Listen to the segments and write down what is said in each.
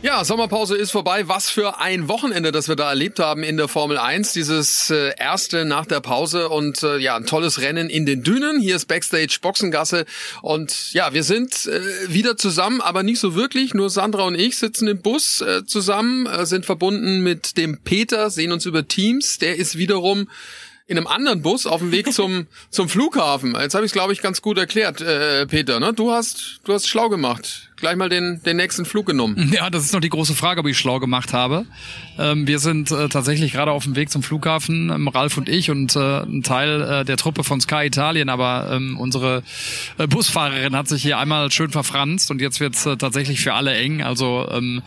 Ja, Sommerpause ist vorbei. Was für ein Wochenende, das wir da erlebt haben in der Formel 1. Dieses äh, erste nach der Pause und äh, ja, ein tolles Rennen in den Dünen. Hier ist Backstage Boxengasse und ja, wir sind äh, wieder zusammen, aber nicht so wirklich. Nur Sandra und ich sitzen im Bus äh, zusammen, äh, sind verbunden mit dem Peter, sehen uns über Teams. Der ist wiederum in einem anderen Bus auf dem Weg zum zum Flughafen. Jetzt habe ich es glaube ich ganz gut erklärt, äh, Peter. Ne? Du hast du hast schlau gemacht gleich mal den, den nächsten Flug genommen. Ja, das ist noch die große Frage, ob ich schlau gemacht habe. Ähm, wir sind äh, tatsächlich gerade auf dem Weg zum Flughafen, ähm, Ralf und ich und äh, ein Teil äh, der Truppe von Sky Italien, aber ähm, unsere äh, Busfahrerin hat sich hier einmal schön verfranst und jetzt wird's äh, tatsächlich für alle eng. Also ähm,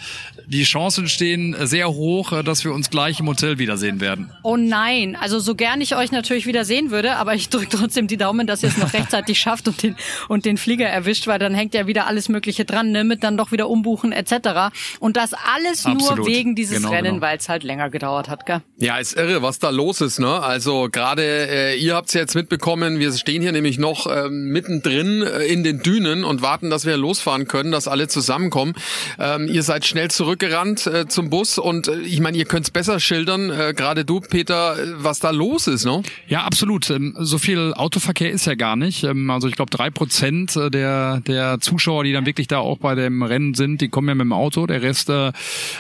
die Chancen stehen sehr hoch, äh, dass wir uns gleich im Hotel wiedersehen werden. Oh nein, also so gern ich euch natürlich wieder sehen würde, aber ich drücke trotzdem die Daumen, dass ihr es noch rechtzeitig schafft und den, und den Flieger erwischt, weil dann hängt ja wieder alles Mögliche dran dran, ne, mit dann doch wieder umbuchen etc. Und das alles Absolut. nur wegen dieses Genau, Rennen, genau. weil es halt länger gedauert hat, gell? Ja, ist irre, was da los ist, ne? Also gerade äh, ihr habt's jetzt mitbekommen, wir stehen hier nämlich noch ähm, mittendrin äh, in den Dünen und warten, dass wir losfahren können, dass alle zusammenkommen. Ähm, ihr seid schnell zurückgerannt äh, zum Bus und äh, ich meine, ihr könnt's besser schildern, äh, gerade du, Peter, äh, was da los ist, ne? Ja, absolut. Ähm, So viel Autoverkehr ist ja gar nicht. Ähm, Also ich glaube, drei Prozent äh, der, der Zuschauer, die dann wirklich da auch bei dem Rennen sind, die kommen ja mit dem Auto. Der Rest äh,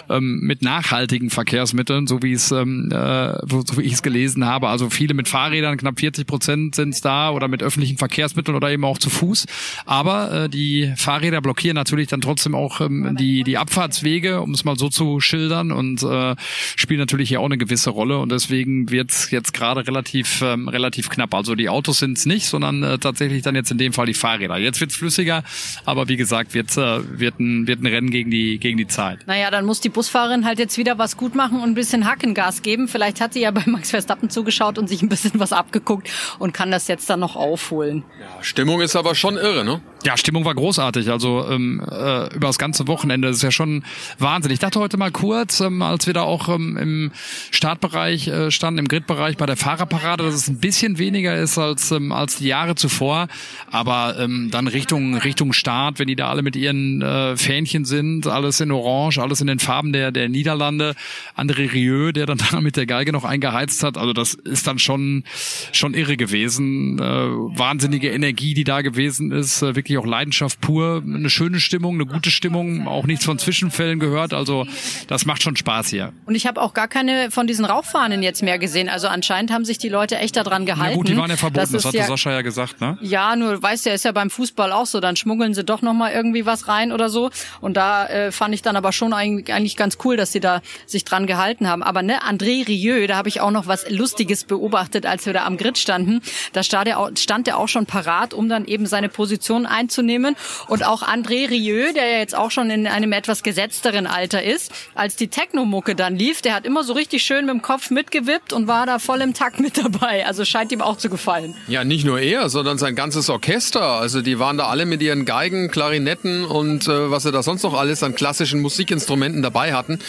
ähm, mit nachhaltigen Verkehrsmitteln, so wie es ähm, äh, so wie ich es gelesen habe. Also viele mit Fahrrädern, knapp 40 Prozent sind es da oder mit öffentlichen Verkehrsmitteln oder eben auch zu Fuß. Aber äh, die Fahrräder blockieren natürlich dann trotzdem auch ähm, die die Abfahrtswege, um es mal so zu schildern und äh, spielen natürlich hier auch eine gewisse Rolle und deswegen wird's jetzt gerade relativ ähm, relativ knapp. Also die Autos sind's nicht, sondern äh, tatsächlich dann jetzt in dem Fall die Fahrräder. Jetzt wird's flüssiger, aber wie gesagt, wird wird ein wird ein Rennen gegen die gegen die Zeit. Naja, dann muss die Busfahrerin halt jetzt wieder was gut machen und ein bisschen Hackengas geben. Vielleicht hat sie ja bei Max Verstappen zugeschaut und sich ein bisschen was abgeguckt und kann das jetzt dann noch aufholen. Stimmung ist aber schon irre, ne? Ja, Stimmung war großartig. Also ähm, äh, über das ganze Wochenende. Das ist ja schon Wahnsinn. Ich dachte heute mal kurz, ähm, als wir da auch ähm, im Startbereich äh, standen, im Gridbereich bei der Fahrerparade, dass es ein bisschen weniger ist als ähm, als die Jahre zuvor. Aber ähm, dann Richtung Richtung Start, wenn die da alle mit ihren äh, Fähnchen sind, alles in Orange, alles in den Farben der der Niederlande. André Rieu, der dann da mit der Geige noch eingeheizt hat. Also das ist dann schon schon irre gewesen. Äh, wahnsinnige Energie, die da gewesen ist. Äh, wirklich auch Leidenschaft pur. Eine schöne Stimmung, eine gute Stimmung. Auch nichts von Zwischenfällen gehört. Also das macht schon Spaß hier. Und ich habe auch gar keine von diesen Rauchfahnen jetzt mehr gesehen. Also anscheinend haben sich die Leute echt daran gehalten. Na gut, die waren ja verboten. Das, ist hatte ja, Sascha ja gesagt, ne? Ja, nur weißt ja, ist ja beim Fußball auch so. Dann schmuggeln sie doch noch mal irgendwie was rein oder so. Und da äh, fand ich dann aber schon eigentlich, ganz cool, dass sie da sich dran gehalten haben. Aber ne, André Rieu, da habe ich auch noch was Lustiges beobachtet, als wir da am Grid standen. Da stand er, auch, stand er auch schon parat, um dann eben seine Position einzunehmen. Und auch André Rieu, der ja jetzt auch schon in einem etwas gesetzteren Alter ist, als die Technomucke dann lief, der hat immer so richtig schön mit dem Kopf mitgewippt und war da voll im Takt mit dabei. Also scheint ihm auch zu gefallen. Ja, nicht nur er, sondern sein ganzes Orchester. Also die waren da alle mit ihren Geigen, Klarinetten und äh, was sie da sonst noch alles an klassischen Musikinstrumenten dabei hatten.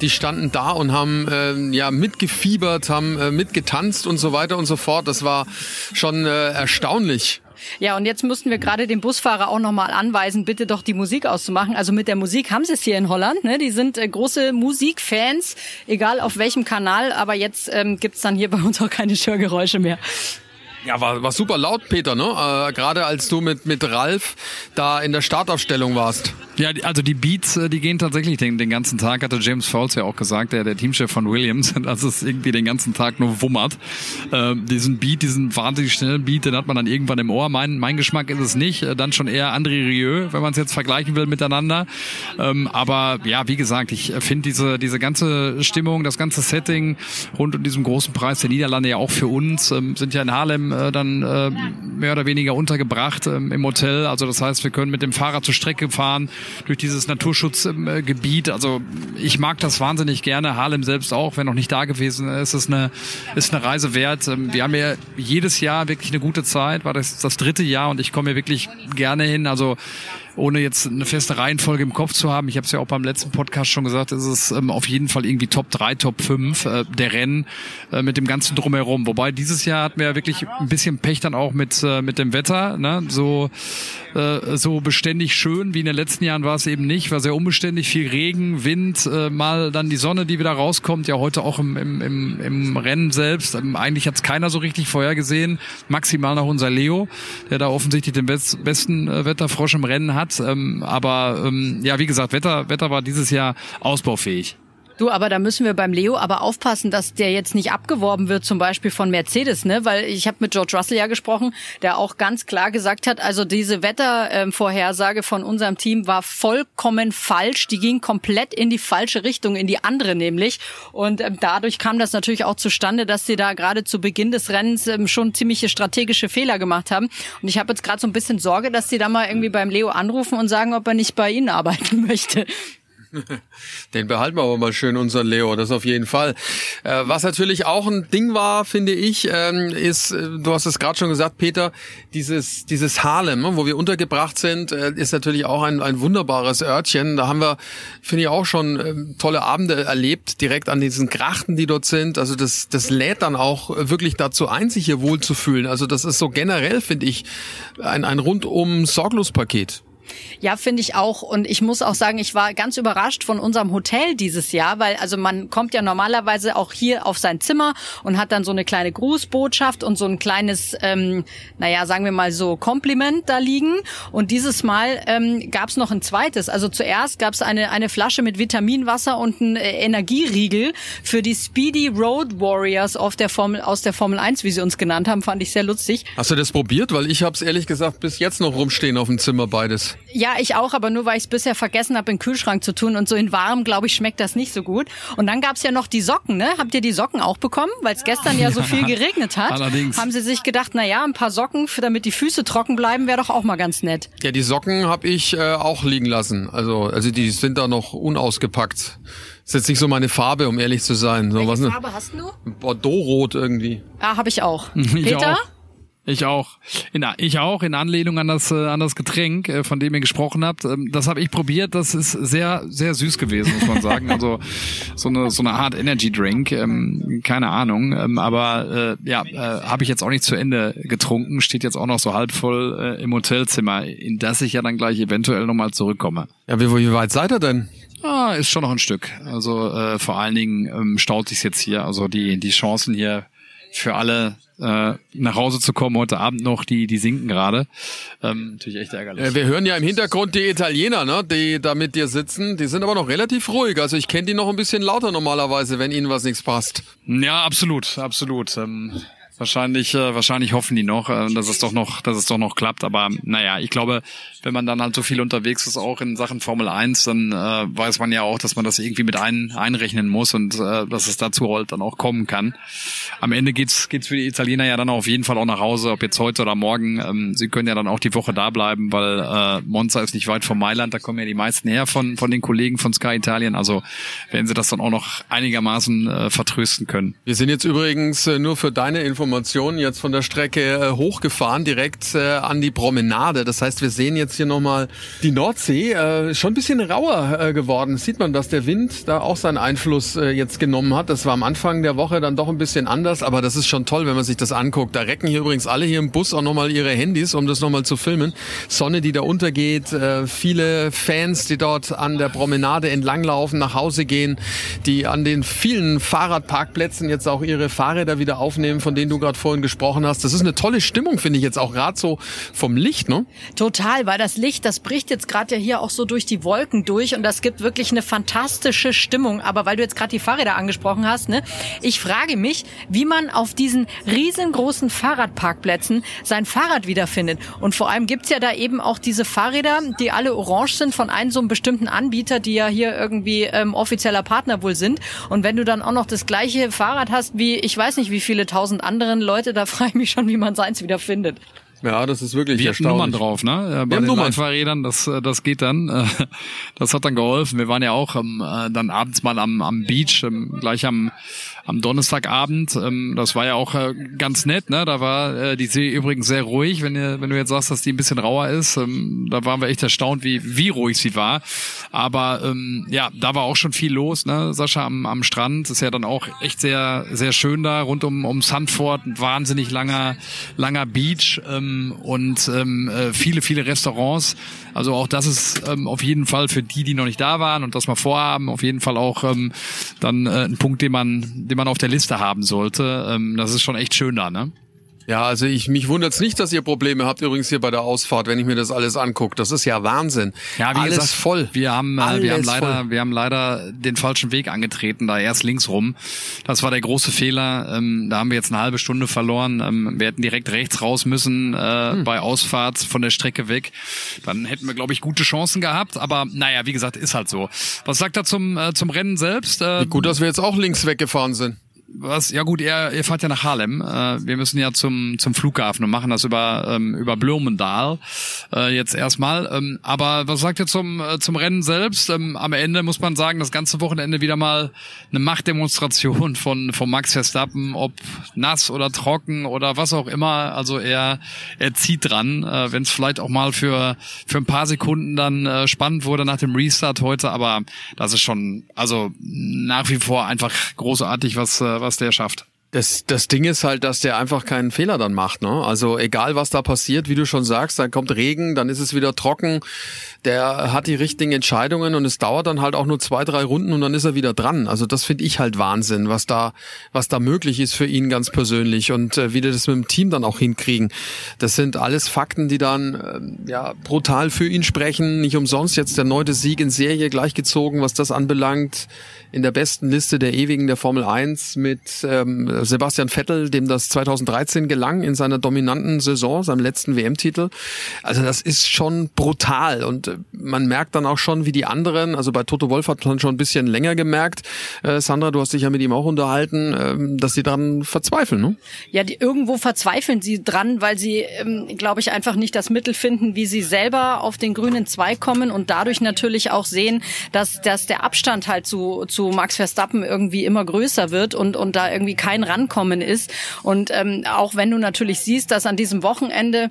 Die standen da und haben ähm, ja mitgefiebert, haben äh, mitgetanzt und so weiter und so fort. Das war schon äh, erstaunlich. Ja, und jetzt mussten wir gerade den Busfahrer auch nochmal anweisen, bitte doch die Musik auszumachen. Also mit der Musik haben sie es hier in Holland. Ne? Die sind äh, große Musikfans, egal auf welchem Kanal. Aber jetzt ähm, gibt's dann hier bei uns auch keine Störgeräusche mehr. Ja, war, war super laut, Peter, ne? Äh, Gerade als du mit, mit Ralf da in der Startaufstellung warst. Ja, also die Beats, äh, die gehen tatsächlich den, den ganzen Tag, hatte James Fowles ja auch gesagt, der, der Teamchef von Williams, dass es irgendwie den ganzen Tag nur wummert. Ähm, diesen Beat, diesen wahnsinnig schnellen Beat, den hat man dann irgendwann im Ohr. Mein, mein Geschmack ist es nicht. Äh, Dann schon eher André Rieu, wenn man es jetzt vergleichen will miteinander. Ähm, aber ja, wie gesagt, ich finde diese, diese ganze Stimmung, das ganze Setting rund um diesen großen Preis der Niederlande ja auch für uns, ähm, sind ja in Haarlem äh, dann äh, mehr oder weniger untergebracht ähm, im Hotel. Also das heißt, wir können mit dem Fahrrad zur Strecke fahren, durch dieses Naturschutzgebiet. Also ich mag das wahnsinnig gerne. Harlem selbst auch, wenn noch nicht da gewesen ist, ist eine, ist eine Reise wert. Ähm, wir haben ja jedes Jahr wirklich eine gute Zeit, war das das dritte Jahr und ich komme hier wirklich gerne hin. Also ohne jetzt eine feste Reihenfolge im Kopf zu haben. Ich habe es ja auch beim letzten Podcast schon gesagt, ist es ähm, auf jeden Fall irgendwie Top 3, Top 5 äh, der Rennen äh, mit dem ganzen Drumherum. Wobei dieses Jahr hatten wir ja wirklich ein bisschen Pech dann auch mit, äh, mit dem Wetter. Ne? So, äh, so beständig schön wie in den letzten Jahren war es eben nicht. War sehr unbeständig, viel Regen, Wind, äh, mal dann die Sonne, die wieder rauskommt. Ja, heute auch im, im, im, im Rennen selbst. Ähm, eigentlich hat es keiner so richtig vorhergesehen. Maximal noch unser Leo, der da offensichtlich den best, besten äh, Wetterfrosch im Rennen hat hat. Ähm, aber ähm, ja, wie gesagt, Wetter, Wetter war dieses Jahr ausbaufähig. Du, aber da müssen wir beim Leo aber aufpassen, dass der jetzt nicht abgeworben wird, zum Beispiel von Mercedes, ne? Weil ich habe mit George Russell ja gesprochen, der auch ganz klar gesagt hat, also diese Wettervorhersage von unserem Team war vollkommen falsch. Die ging komplett in die falsche Richtung, in die andere nämlich. Und ähm, dadurch kam das natürlich auch zustande, dass sie da gerade zu Beginn des Rennens ähm, schon ziemliche strategische Fehler gemacht haben. Und ich habe jetzt gerade so ein bisschen Sorge, dass sie da mal irgendwie beim Leo anrufen und sagen, ob er nicht bei ihnen arbeiten möchte. Den behalten wir aber mal schön, unseren Leo, das auf jeden Fall. Äh, was natürlich auch ein Ding war, finde ich, ähm, ist, äh, du hast es gerade schon gesagt, Peter, dieses, dieses Harlem, ne, wo wir untergebracht sind, äh, ist natürlich auch ein, ein wunderbares Örtchen. Da haben wir, finde ich, auch schon ähm, tolle Abende erlebt, direkt an diesen Grachten, die dort sind. Also das, das lädt dann auch wirklich dazu ein, sich hier wohlzufühlen. Also das ist so generell, finde ich, ein, ein rundum Sorglospaket. Ja, finde ich auch. Und ich muss auch sagen, ich war ganz überrascht von unserem Hotel dieses Jahr, weil also man kommt ja normalerweise auch hier auf sein Zimmer und hat dann so eine kleine Grußbotschaft und so ein kleines, ähm, naja, sagen wir mal so Kompliment da liegen. Und dieses Mal ähm, gab es noch ein zweites. Also zuerst gab es eine, eine Flasche mit Vitaminwasser und ein äh, Energieriegel für die Speedy Road Warriors auf der Formel, aus der Formel 1, wie sie uns genannt haben, fand ich sehr lustig. Hast du das probiert? Weil ich habe es ehrlich gesagt bis jetzt noch rumstehen auf dem Zimmer beides. Ja, ich auch, aber nur weil ich es bisher vergessen habe, in den Kühlschrank zu tun. Und so in warm, glaube ich, schmeckt das nicht so gut. Und dann gab's ja noch die Socken, ne? Habt ihr die Socken auch bekommen? Weil es gestern ja so viel geregnet hat. Allerdings. Haben sie sich gedacht, na ja, ein paar Socken, für, damit die Füße trocken bleiben, wäre doch auch mal ganz nett. Ja, die Socken habe ich äh, auch liegen lassen. Also, also die sind da noch unausgepackt. Ist jetzt nicht so meine Farbe, um ehrlich zu sein. So, Welche was ne? Farbe hast du? Bordeaux-rot irgendwie. Ah, habe ich auch. Ich Peter? auch. Ich auch. In, ich auch, in Anlehnung an das, äh, an das Getränk, äh, von dem ihr gesprochen habt. Ähm, Das habe ich probiert. Das ist sehr, sehr süß gewesen, muss man sagen. Also so eine, so eine Art Energy Drink. ähm, Keine Ahnung. Ähm, Aber äh, ja, äh, habe ich jetzt auch nicht zu Ende getrunken. Steht jetzt auch noch so halb voll äh, im Hotelzimmer, in das ich ja dann gleich eventuell nochmal zurückkomme. Ja, wie, wie weit seid ihr denn? Ah, ist schon noch ein Stück. Also äh, vor allen Dingen ähm, staut sich jetzt hier. Also die, die Chancen hier für alle äh, nach Hause zu kommen heute Abend noch, die, die sinken gerade. Ähm, natürlich echt ärgerlich. Wir hören ja im Hintergrund die Italiener, ne, die da mit dir sitzen. Die sind aber noch relativ ruhig. Also ich kenne die noch ein bisschen lauter normalerweise, wenn ihnen was nichts passt. Ja, absolut, absolut. Ähm, wahrscheinlich, äh, wahrscheinlich hoffen die noch, äh, dass es doch noch, dass es doch noch klappt. Aber naja, ich glaube, wenn man dann halt so viel unterwegs ist, auch in Sachen Formel 1, dann äh, weiß man ja auch, dass man das irgendwie mit ein, einrechnen muss und äh, dass es dazu halt dann auch kommen kann. Am Ende geht's geht's für die Italiener ja dann auf jeden Fall auch nach Hause, ob jetzt heute oder morgen. Ähm, sie können ja dann auch die Woche da bleiben, weil äh, Monza ist nicht weit von Mailand, da kommen ja die meisten her von von den Kollegen von Sky Italien. Also werden sie das dann auch noch einigermaßen äh, vertrösten können. Wir sind jetzt übrigens äh, nur für deine Information jetzt von der Strecke äh, hochgefahren, direkt äh, an die Promenade. Das heißt, wir sehen jetzt hier nochmal die Nordsee. Äh, schon ein bisschen rauer geworden. Sieht man, dass der Wind da auch seinen Einfluss jetzt genommen hat. Das war am Anfang der Woche dann doch ein bisschen anders, aber das ist schon toll, wenn man sich das anguckt. Da recken hier übrigens alle hier im Bus auch nochmal ihre Handys, um das nochmal zu filmen. Sonne, die da untergeht, viele Fans, die dort an der Promenade entlanglaufen, nach Hause gehen, die an den vielen Fahrradparkplätzen jetzt auch ihre Fahrräder wieder aufnehmen, von denen du gerade vorhin gesprochen hast. Das ist eine tolle Stimmung, finde ich jetzt auch gerade so vom Licht, ne? Total, weil das Licht, das bricht jetzt gerade ja hier auch so durch die Wolken durch und das gibt wirklich eine fantastische Stimmung. Aber weil du jetzt gerade die Fahrräder angesprochen hast, ne, ich frage mich, wie man auf diesen riesengroßen Fahrradparkplätzen sein Fahrrad wiederfindet. Und vor allem gibt's ja da eben auch diese Fahrräder, die alle orange sind von einem so einem bestimmten Anbieter, die ja hier irgendwie ähm, offizieller Partner wohl sind. Und wenn du dann auch noch das gleiche Fahrrad hast wie, ich weiß nicht wie viele tausend anderen Leute, da frage ich mich schon, wie man seins wieder findet. Ja, das ist wirklich Wir hatten Nummern erstaunlich. drauf, ne? Bei haben den Nummern. Live-Fahrrädern, das, äh, das geht dann. Äh, Das hat dann geholfen. Wir waren ja auch ähm, äh, dann abends mal am, am Beach, ähm, gleich am, am Donnerstagabend. Ähm, Das war ja auch ganz nett, ne? Da war äh, die See übrigens sehr ruhig, wenn, ihr, wenn du jetzt sagst, dass die ein bisschen rauer ist. Ähm, Da waren wir echt erstaunt, wie, wie ruhig sie war. Aber ähm, ja, da war auch schon viel los, ne? Sascha am, am Strand ist ja dann auch echt sehr, sehr schön da, rund um, um Sandford, ein wahnsinnig langer, langer Beach ähm, und ähm, äh, viele, viele Restaurants. Also auch das ist ähm, auf jeden Fall für die, die noch nicht da waren und das mal vorhaben, auf jeden Fall auch ähm, dann äh, ein Punkt, den man, den man auf der Liste haben sollte. Ähm, das ist schon echt schön da, ne? Ja, also ich mich wundert's nicht, dass ihr Probleme habt übrigens hier bei der Ausfahrt, wenn ich mir das alles angucke. Das ist ja Wahnsinn. Ja, wie alles gesagt, voll. Wir haben, äh, wir haben Alles leider, voll. wir haben leider den falschen Weg angetreten, da erst links rum. Das war der große Fehler. Ähm, da haben wir jetzt eine halbe Stunde verloren. Ähm, wir hätten direkt rechts raus müssen äh, Hm. bei Ausfahrt von der Strecke weg. Dann hätten wir, glaube ich, gute Chancen gehabt. Aber naja, wie gesagt, ist halt so. Was sagt er zum äh, zum Rennen selbst? Äh, Gut, dass wir jetzt auch links weggefahren sind. Was, ja gut, ihr, ihr fahrt ja nach Haarlem. Äh, wir müssen ja zum, zum Flughafen und machen das über, ähm, über Blomendal äh, jetzt erstmal. Ähm, aber was sagt ihr zum, äh, zum Rennen selbst? Ähm, am Ende muss man sagen, das ganze Wochenende wieder mal eine Machtdemonstration von, von Max Verstappen, ob nass oder trocken oder was auch immer. Also er, er zieht dran, äh, wenn es vielleicht auch mal für, für ein paar Sekunden dann äh, spannend wurde nach dem Restart heute. Aber das ist schon, also nach wie vor einfach großartig, was, äh, was der schafft. Das, das Ding ist halt, dass der einfach keinen Fehler dann macht. Ne? Also egal, was da passiert, wie du schon sagst, dann kommt Regen, dann ist es wieder trocken. Der hat die richtigen Entscheidungen und es dauert dann halt auch nur zwei, drei Runden und dann ist er wieder dran. Also das finde ich halt Wahnsinn, was da, was da möglich ist für ihn ganz persönlich und äh, wie die das mit dem Team dann auch hinkriegen. Das sind alles Fakten, die dann ähm, ja brutal für ihn sprechen. Nicht umsonst jetzt der neunte Sieg in Serie gleichgezogen, was das anbelangt. In der besten Liste der Ewigen der Formel 1 mit ähm, Sebastian Vettel, dem das 2013 gelang in seiner dominanten Saison, seinem letzten WM-Titel. Also das ist schon brutal und äh, man merkt dann auch schon, wie die anderen, also bei Toto Wolf hat man schon ein bisschen länger gemerkt, äh, Sandra, du hast dich ja mit ihm auch unterhalten, ähm, dass sie dann verzweifeln, ne? Ja, die, irgendwo verzweifeln sie dran, weil sie, ähm, glaube ich, einfach nicht das Mittel finden, wie sie selber auf den grünen Zweig kommen und dadurch natürlich auch sehen, dass, dass der Abstand halt zu, zu Max Verstappen irgendwie immer größer wird und, und da irgendwie kein Rankommen ist. Und ähm, auch wenn du natürlich siehst, dass an diesem Wochenende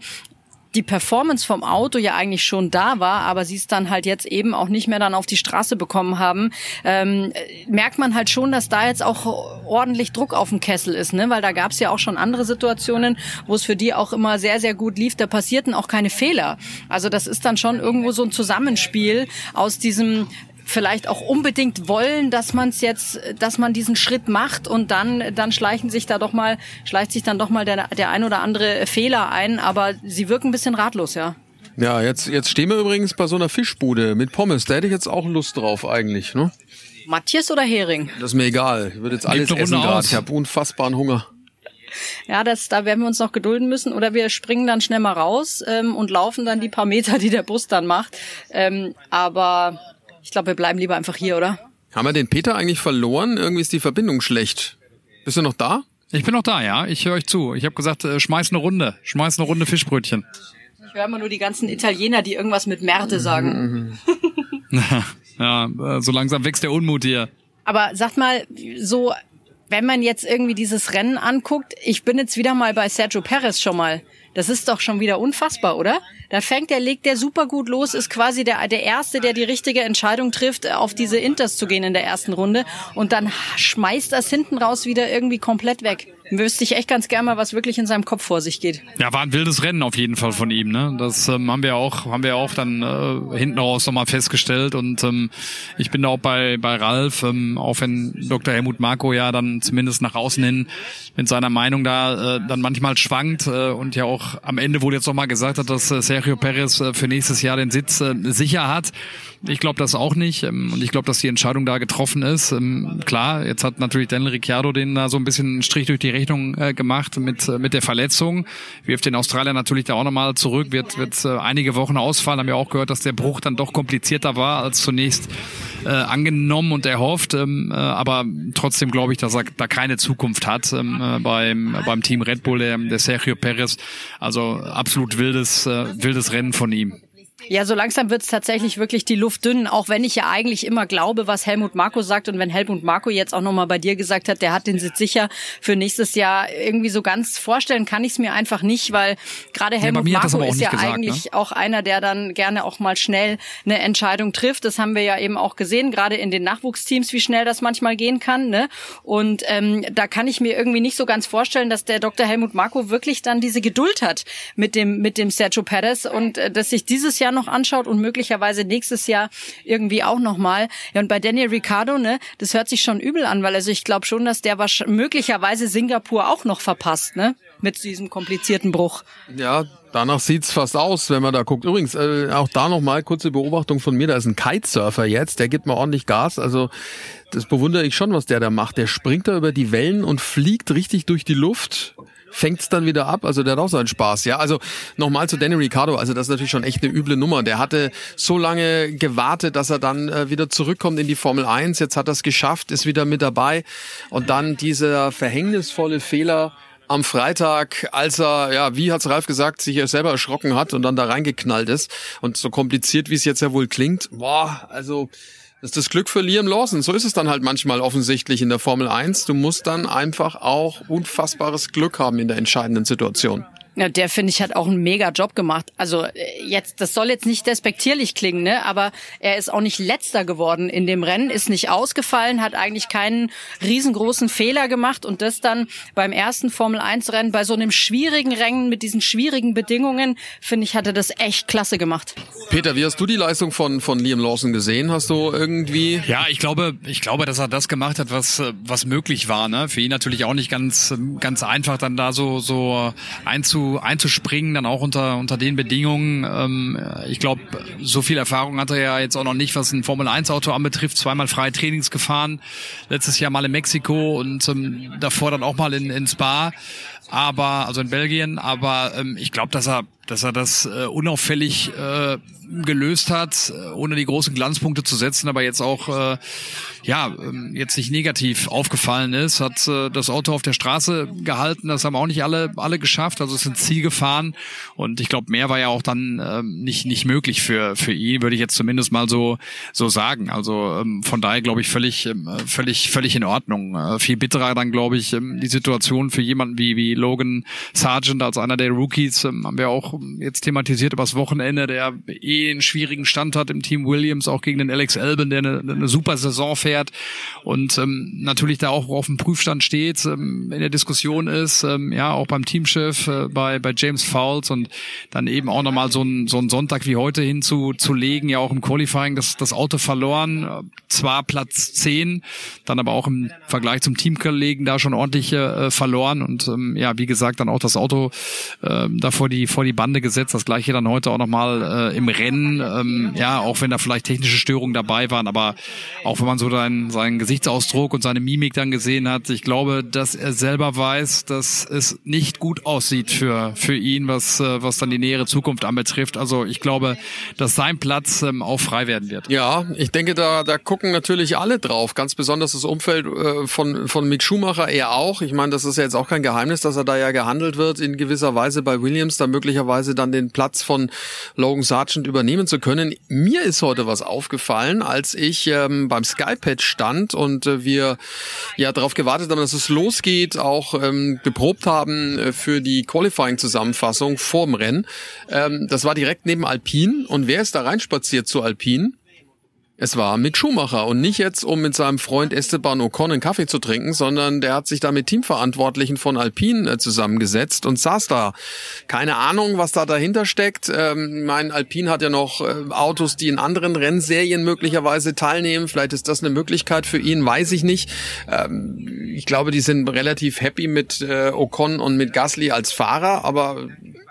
die Performance vom Auto ja eigentlich schon da war, aber sie es dann halt jetzt eben auch nicht mehr dann auf die Straße bekommen haben, ähm, äh, merkt man halt schon, dass da jetzt auch ordentlich Druck auf dem Kessel ist, ne? Weil da gab es ja auch schon andere Situationen, wo es für die auch immer sehr, sehr gut lief. Da passierten auch keine Fehler. Also das ist dann schon irgendwo so ein Zusammenspiel aus diesem vielleicht auch unbedingt wollen, dass man es jetzt, dass man diesen Schritt macht und dann, dann schleichen sich da doch mal, schleicht sich dann doch mal der, der ein oder andere Fehler ein, aber sie wirken ein bisschen ratlos, ja. Ja, jetzt, jetzt stehen wir übrigens bei so einer Fischbude mit Pommes. Da hätte ich jetzt auch Lust drauf eigentlich, ne? Matthias oder Hering? Das ist mir egal. Ich würde jetzt alles essen gerade. Ich habe unfassbaren Hunger. Ja, das, da werden wir uns noch gedulden müssen oder wir springen dann schnell mal raus ähm, und laufen dann die paar Meter, die der Bus dann macht. Ähm, aber ich glaube, wir bleiben lieber einfach hier, oder? Haben wir den Peter eigentlich verloren? Irgendwie ist die Verbindung schlecht. Bist du noch da? Ich bin noch da, ja. Ich höre euch zu. Ich habe gesagt, äh, schmeiß eine Runde. Schmeiß eine Runde Fischbrötchen. Ich höre immer nur die ganzen Italiener, die irgendwas mit Merte sagen. ja, äh, so langsam wächst der Unmut hier. Aber sagt mal, so, wenn man jetzt irgendwie dieses Rennen anguckt, ich bin jetzt wieder mal bei Sergio Perez schon mal. Das ist doch schon wieder unfassbar, oder? Da fängt der, legt der super gut los, ist quasi der, der Erste, der die richtige Entscheidung trifft, auf diese Inters zu gehen in der ersten Runde. Und dann schmeißt das hinten raus wieder irgendwie komplett weg. Wüsste ich echt ganz gerne mal, was wirklich in seinem Kopf vor sich geht. Ja, war ein wildes Rennen auf jeden Fall von ihm. Ne? Das ähm, haben wir auch, haben wir auch dann äh, hinten raus nochmal festgestellt. Und ähm, ich bin da auch bei bei Ralf, ähm, auch wenn Dr. Helmut Marko ja dann zumindest nach außen hin mit seiner Meinung da äh, dann manchmal schwankt äh, und ja auch am Ende wurde jetzt nochmal gesagt hat, dass äh, Sergio Perez äh, für nächstes Jahr den Sitz äh, sicher hat. Ich glaube das auch nicht ähm, und ich glaube, dass die Entscheidung da getroffen ist. Ähm, klar, jetzt hat natürlich Daniel Ricciardo den da so ein bisschen einen Strich durch die Rechnung äh, gemacht mit äh, mit der Verletzung. Wirft den Australier natürlich da auch nochmal zurück, wird wird äh, einige Wochen ausfallen. Haben wir auch gehört, dass der Bruch dann doch komplizierter war als zunächst äh, angenommen und erhofft. Ähm, äh, aber trotzdem glaube ich, dass er da keine Zukunft hat ähm, äh, beim, beim Team Red Bull, der, der Sergio Perez. Also absolut wildes, wildes Rennen von ihm. Ja, so langsam wird es tatsächlich wirklich die Luft dünn, auch wenn ich ja eigentlich immer glaube, was Helmut Marko sagt und wenn Helmut Marko jetzt auch nochmal bei dir gesagt hat, der hat den Sitz sicher für nächstes Jahr irgendwie so ganz vorstellen kann ich es mir einfach nicht, weil gerade Helmut ja, Marko ist ja gesagt, eigentlich ne? auch einer, der dann gerne auch mal schnell eine Entscheidung trifft. Das haben wir ja eben auch gesehen, gerade in den Nachwuchsteams, wie schnell das manchmal gehen kann. Ne? Und ähm, da kann ich mir irgendwie nicht so ganz vorstellen, dass der Dr. Helmut Marko wirklich dann diese Geduld hat mit dem mit dem Sergio Perez und äh, dass sich dieses Jahr noch anschaut und möglicherweise nächstes Jahr irgendwie auch nochmal. Ja, und bei Daniel Ricciardo, ne, das hört sich schon übel an, weil also ich glaube schon, dass der möglicherweise Singapur auch noch verpasst, ne? Mit diesem komplizierten Bruch. Ja, Danach sieht's fast aus, wenn man da guckt. Übrigens, äh, auch da nochmal kurze Beobachtung von mir. Da ist ein Kitesurfer jetzt, der gibt mal ordentlich Gas. Also das bewundere ich schon, was der da macht. Der springt da über die Wellen und fliegt richtig durch die Luft fängt's dann wieder ab. Also der hat auch seinen Spaß. Ja, also nochmal zu Danny Ricciardo. Also das ist natürlich schon echt eine üble Nummer. Der hatte so lange gewartet, dass er dann äh, wieder zurückkommt in die Formel 1. Jetzt hat er es geschafft, ist wieder mit dabei. Und dann dieser verhängnisvolle Fehler am Freitag, als er, ja, wie hat's Ralf gesagt, sich selber erschrocken hat und dann da reingeknallt ist. Und so kompliziert, wie es jetzt ja wohl klingt, boah, also das ist das Glück für Liam Lawson. So ist es dann halt manchmal offensichtlich in der Formel 1. Du musst dann einfach auch unfassbares Glück haben in der entscheidenden Situation. Ja, der finde ich hat auch einen mega Job gemacht. Also äh, jetzt, das soll jetzt nicht despektierlich klingen, ne? Aber er ist auch nicht letzter geworden in dem Rennen, ist nicht ausgefallen, hat eigentlich keinen riesengroßen Fehler gemacht und das dann beim ersten Formel 1 Rennen bei so einem schwierigen Rennen mit diesen schwierigen Bedingungen, finde ich, hat er das echt klasse gemacht. Peter, wie hast du die Leistung von von Liam Lawson gesehen? Hast du irgendwie? Ja, ich glaube, ich glaube, dass er das gemacht hat, was was möglich war. Ne? Für ihn natürlich auch nicht ganz ganz einfach, dann da so so einzu einzuspringen, dann auch unter, unter den Bedingungen. Ähm, ich glaube, so viel Erfahrung hat er ja jetzt auch noch nicht, was ein Formel-1-Auto anbetrifft. Zweimal freie Trainings gefahren, letztes Jahr mal in Mexiko und ähm, davor dann auch mal in, in Spa, aber also in Belgien. Aber ähm, ich glaube, dass er dass er das äh, unauffällig äh, gelöst hat, äh, ohne die großen Glanzpunkte zu setzen, aber jetzt auch äh, ja ähm, jetzt nicht negativ aufgefallen ist, hat äh, das Auto auf der Straße gehalten. Das haben auch nicht alle alle geschafft. Also es sind Ziel gefahren und ich glaube mehr war ja auch dann äh, nicht nicht möglich für für ihn, würde ich jetzt zumindest mal so so sagen. Also ähm, von daher glaube ich völlig ähm, völlig völlig in Ordnung. Äh, viel bitterer dann glaube ich ähm, die Situation für jemanden wie wie Logan Sargent als einer der Rookies ähm, haben wir auch jetzt thematisiert übers Wochenende, der eh einen schwierigen Stand hat im Team Williams, auch gegen den Alex Albon, der eine, eine super Saison fährt und ähm, natürlich da auch auf dem Prüfstand steht, ähm, in der Diskussion ist, ähm, ja, auch beim Teamchef, äh, bei, bei James Fowles und dann eben auch nochmal so ein, so Sonntag wie heute hinzulegen, ja auch im Qualifying das, das Auto verloren, zwar Platz 10, dann aber auch im Vergleich zum Teamkollegen da schon ordentlich äh, verloren und ähm, ja, wie gesagt, dann auch das Auto äh, da vor die, vor die Bande gesetzt. Das gleiche dann heute auch nochmal äh, im Rennen. Ähm, ja, auch wenn da vielleicht technische Störungen dabei waren, aber auch wenn man so seinen, seinen Gesichtsausdruck und seine Mimik dann gesehen hat, ich glaube, dass er selber weiß, dass es nicht gut aussieht für, für ihn, was, äh, was dann die nähere Zukunft anbetrifft. Also ich glaube, dass sein Platz ähm, auch frei werden wird. Ja, ich denke, da, da gucken natürlich alle drauf. Ganz besonders das Umfeld äh, von, von Mick Schumacher eher auch. Ich meine, das ist ja jetzt auch kein Geheimnis, dass er da ja gehandelt wird in gewisser Weise bei Williams, da möglicherweise möglicherweise dann den Platz von Logan Sargent übernehmen zu können. Mir ist heute was aufgefallen, als ich ähm, beim Skypad stand und äh, wir ja darauf gewartet haben, dass es losgeht, auch ähm, geprobt haben äh, für die Qualifying-Zusammenfassung vorm Rennen. Ähm, das war direkt neben Alpine und wer ist da reinspaziert zu Alpine? Es war Mick Schumacher und nicht jetzt, um mit seinem Freund Esteban Ocon einen Kaffee zu trinken, sondern der hat sich da mit Teamverantwortlichen von Alpine äh, zusammengesetzt und saß da. Keine Ahnung, was da dahinter steckt. Ähm, mein Alpine hat ja noch äh, Autos, die in anderen Rennserien möglicherweise teilnehmen. Vielleicht ist das eine Möglichkeit für ihn, weiß ich nicht. Ähm, ich glaube, die sind relativ happy mit äh, Ocon und mit Gasly als Fahrer, aber